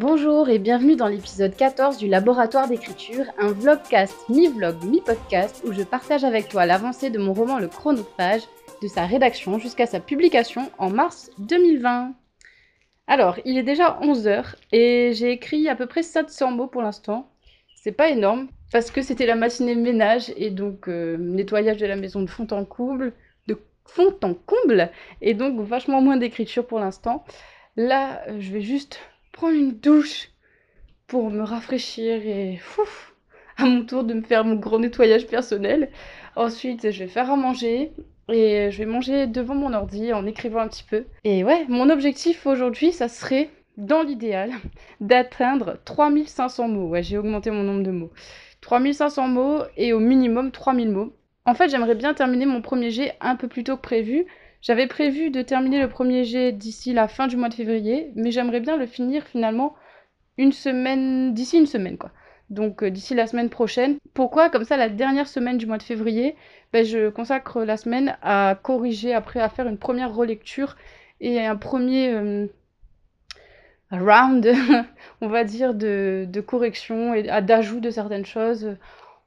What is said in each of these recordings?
Bonjour et bienvenue dans l'épisode 14 du Laboratoire d'écriture, un vlogcast mi-vlog mi-podcast où je partage avec toi l'avancée de mon roman Le Chronophage, de sa rédaction jusqu'à sa publication en mars 2020. Alors, il est déjà 11h et j'ai écrit à peu près 700 mots pour l'instant. C'est pas énorme parce que c'était la matinée ménage et donc euh, nettoyage de la maison de fond en comble, de fond en comble et donc vachement moins d'écriture pour l'instant. Là, je vais juste prendre une douche pour me rafraîchir et à mon tour de me faire mon gros nettoyage personnel. Ensuite, je vais faire à manger et je vais manger devant mon ordi en écrivant un petit peu. Et ouais, mon objectif aujourd'hui, ça serait, dans l'idéal, d'atteindre 3500 mots. Ouais, j'ai augmenté mon nombre de mots. 3500 mots et au minimum 3000 mots. En fait, j'aimerais bien terminer mon premier jet un peu plus tôt que prévu. J'avais prévu de terminer le premier jet d'ici la fin du mois de février, mais j'aimerais bien le finir finalement une semaine, d'ici une semaine quoi. Donc euh, d'ici la semaine prochaine. Pourquoi? Comme ça, la dernière semaine du mois de février, ben, je consacre la semaine à corriger, après à faire une première relecture et un premier euh, round, on va dire, de, correction et d'ajout de certaines choses.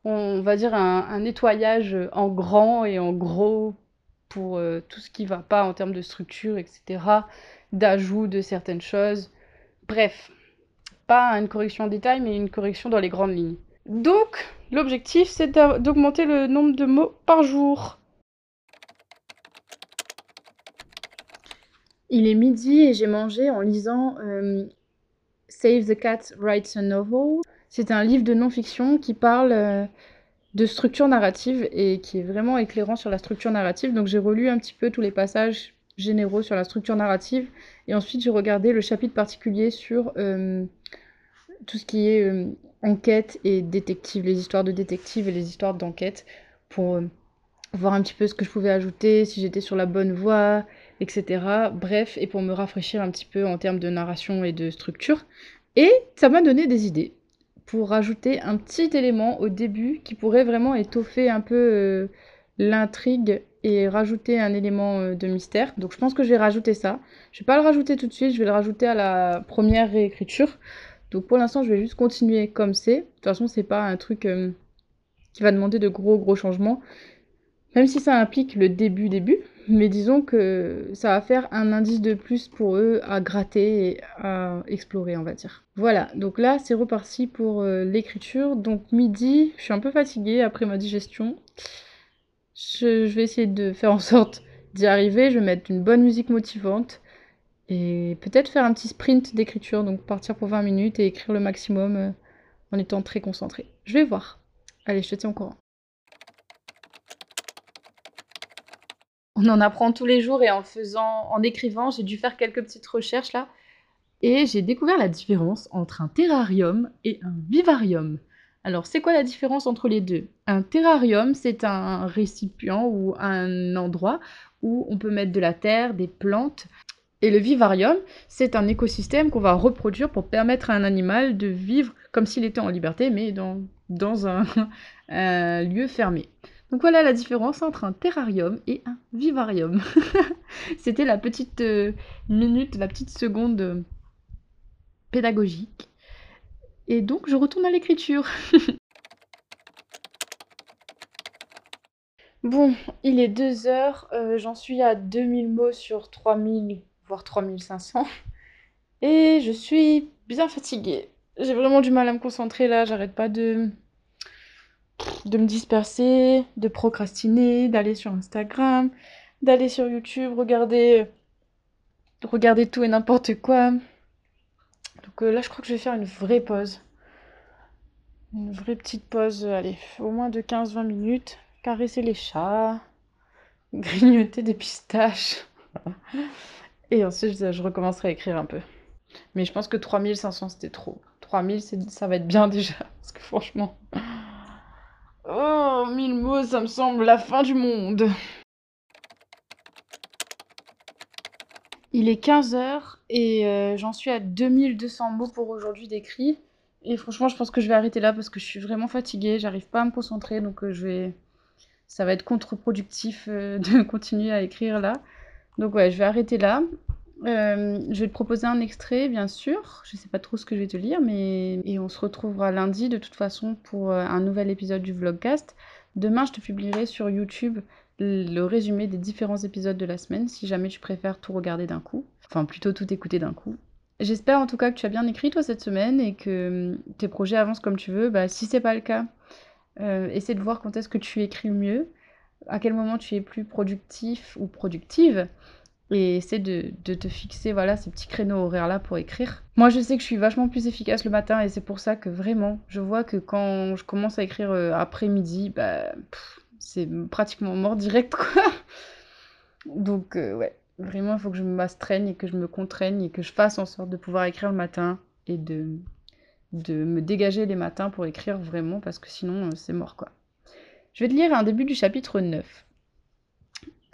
On va dire un nettoyage en grand et en gros pour euh, tout ce qui va pas en termes de structure, etc., d'ajout de certaines choses. Bref, pas une correction en détail, mais une correction dans les grandes lignes. Donc, l'objectif, c'est d'augmenter le nombre de mots par jour. Il est midi et j'ai mangé en lisant euh, Save the Cat Writes a Novel. C'est un livre de non-fiction qui parle euh, de structure narrative et qui est vraiment éclairant sur la structure narrative. Donc j'ai relu un petit peu tous les passages généraux sur la structure narrative et ensuite j'ai regardé le chapitre particulier sur euh, tout ce qui est euh, enquête et détective, les histoires de détective et les histoires d'enquête pour euh, voir un petit peu ce que je pouvais ajouter, si j'étais sur la bonne voie, etc. Bref, et pour me rafraîchir un petit peu en termes de narration et de structure. Et ça m'a donné des idées pour rajouter un petit élément au début qui pourrait vraiment étoffer un peu euh, l'intrigue et rajouter un élément euh, de mystère. Donc je pense que je vais rajouter ça. Je vais pas le rajouter tout de suite, je vais le rajouter à la première réécriture. Donc pour l'instant, je vais juste continuer comme c'est. De toute façon, c'est pas un truc euh, qui va demander de gros gros changements. Même si ça implique le début début, mais disons que ça va faire un indice de plus pour eux à gratter et à explorer, on va dire. Voilà, donc là c'est reparti pour euh, l'écriture. Donc midi, je suis un peu fatiguée après ma digestion. Je, je vais essayer de faire en sorte d'y arriver. Je vais mettre une bonne musique motivante et peut-être faire un petit sprint d'écriture, donc partir pour 20 minutes et écrire le maximum euh, en étant très concentré. Je vais voir. Allez, je te tiens au courant. On en apprend tous les jours et en faisant, en écrivant, j'ai dû faire quelques petites recherches là. Et j'ai découvert la différence entre un terrarium et un vivarium. Alors, c'est quoi la différence entre les deux? Un terrarium, c'est un récipient ou un endroit où on peut mettre de la terre, des plantes. Et le vivarium, c'est un écosystème qu'on va reproduire pour permettre à un animal de vivre comme s'il était en liberté, mais dans, dans un, un lieu fermé. Donc voilà la différence entre un terrarium et un vivarium. C'était la petite euh, minute, la petite seconde euh, pédagogique. Et donc je retourne à l'écriture. bon, il est 2 heures, euh, j'en suis à 2000 mots sur 3000, voire 3500. Et je suis bien fatiguée. J'ai vraiment du mal à me concentrer là, j'arrête pas de de me disperser, de procrastiner, d'aller sur Instagram, d'aller sur YouTube, regarder, regarder tout et n'importe quoi. Donc euh, là, je crois que je vais faire une vraie pause. Une vraie petite pause, euh, allez, au moins de 15-20 minutes. Caresser les chats, grignoter des pistaches. et ensuite, je, je recommencerai à écrire un peu. Mais je pense que 3500, c'était trop. 3000, ça va être bien déjà. Parce que franchement... Mille mots, ça me semble la fin du monde. Il est 15h et euh, j'en suis à 2200 mots pour aujourd'hui d'écrit. Et franchement, je pense que je vais arrêter là parce que je suis vraiment fatiguée, j'arrive pas à me concentrer, donc euh, je vais... Ça va être contre-productif euh, de continuer à écrire là. Donc ouais, je vais arrêter là. Je vais te proposer un extrait, bien sûr. Je sais pas trop ce que je vais te lire, mais et on se retrouvera lundi de toute façon pour un nouvel épisode du vlogcast. Demain, je te publierai sur YouTube le résumé des différents épisodes de la semaine, si jamais tu préfères tout regarder d'un coup. Enfin, plutôt tout écouter d'un coup. J'espère en tout cas que tu as bien écrit toi cette semaine et que hum, tes projets avancent comme tu veux. Bah, si c'est pas le cas, euh, essaie de voir quand est-ce que tu écris mieux, à quel moment tu es plus productif ou productive et essaie de, te fixer voilà ces petits créneaux horaires là pour écrire. Moi je sais que je suis vachement plus efficace le matin et c'est pour ça que vraiment je vois que quand je commence à écrire euh, après-midi, bah c'est pratiquement mort direct quoi. Donc euh, ouais, vraiment il faut que je m'astreigne et que je me contraigne et que je fasse en sorte de pouvoir écrire le matin et de, de me dégager les matins pour écrire vraiment parce que sinon euh, c'est mort quoi. Je vais te lire un début du chapitre 9.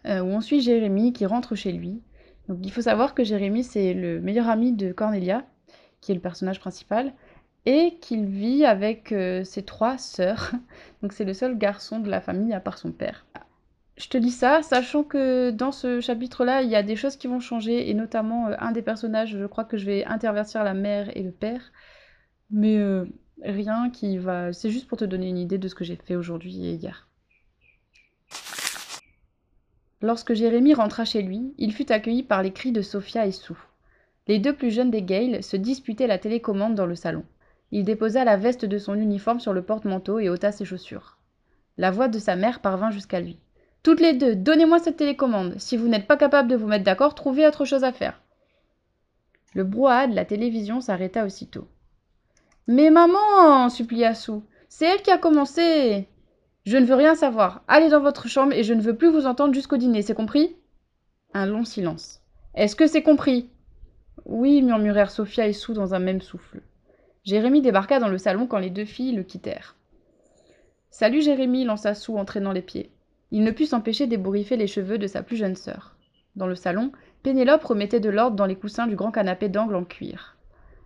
Euh, où on suit Jérémy qui rentre chez lui. Donc il faut savoir que Jérémy c'est le meilleur ami de Cornelia, qui est le personnage principal, et qu'il vit avec euh, ses trois sœurs. Donc c'est le seul garçon de la famille à part son père. Je te dis ça, sachant que dans ce chapitre-là, il y a des choses qui vont changer, et notamment euh, un des personnages, je crois que je vais intervertir la mère et le père, mais rien qui va... C'est juste pour te donner une idée de ce que j'ai fait aujourd'hui et hier. Lorsque Jérémie rentra chez lui, il fut accueilli par les cris de Sophia et Sue. Les deux plus jeunes des Gale se disputaient la télécommande dans le salon. Il déposa la veste de son uniforme sur le porte-manteau et ôta ses chaussures. La voix de sa mère parvint jusqu'à lui. Toutes les deux, donnez-moi cette télécommande. Si vous n'êtes pas capable de vous mettre d'accord, trouvez autre chose à faire. Le brouhaha de la télévision s'arrêta aussitôt. Mais maman, supplia Sue, c'est elle qui a commencé. Je ne veux rien savoir. Allez dans votre chambre et je ne veux plus vous entendre jusqu'au dîner, c'est compris? Un long silence. Est-ce que c'est compris? Oui, murmurèrent Sophia et Sue dans un même souffle. Jérémie débarqua dans le salon quand les deux filles le quittèrent. Salut Jérémie, lança Sue en traînant les pieds. Il ne put s'empêcher d'ébouriffer les cheveux de sa plus jeune sœur. Dans le salon, Pénélope remettait de l'ordre dans les coussins du grand canapé d'angle en cuir.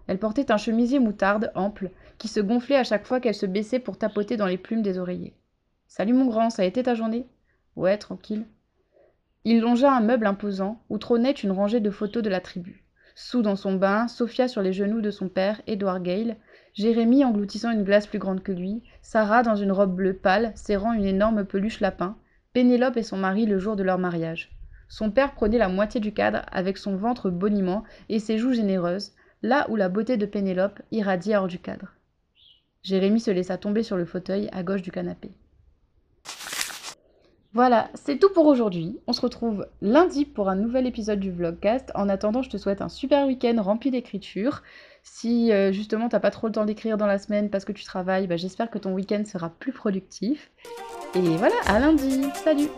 Elle portait un chemisier moutarde ample qui se gonflait à chaque fois qu'elle se baissait pour tapoter dans les plumes des oreillers. Salut mon grand, ça a été ta journée? Ouais, tranquille. Il longea un meuble imposant où trônait une rangée de photos de la tribu. Sous dans son bain, Sophia sur les genoux de son père, Edward Gale, Jérémie engloutissant une glace plus grande que lui, Sarah dans une robe bleue pâle, serrant une énorme peluche lapin, Pénélope et son mari le jour de leur mariage. Son père prenait la moitié du cadre avec son ventre boniment et ses joues généreuses, là où la beauté de Pénélope irradiait hors du cadre. Jérémie se laissa tomber sur le fauteuil à gauche du canapé. Voilà, c'est tout pour aujourd'hui. On se retrouve lundi pour un nouvel épisode du vlogcast. En attendant, je te souhaite un super week-end rempli d'écriture. Si euh, justement t'as pas trop le temps d'écrire dans la semaine parce que tu travailles, bah, j'espère que ton week-end sera plus productif. Et voilà, à lundi. Salut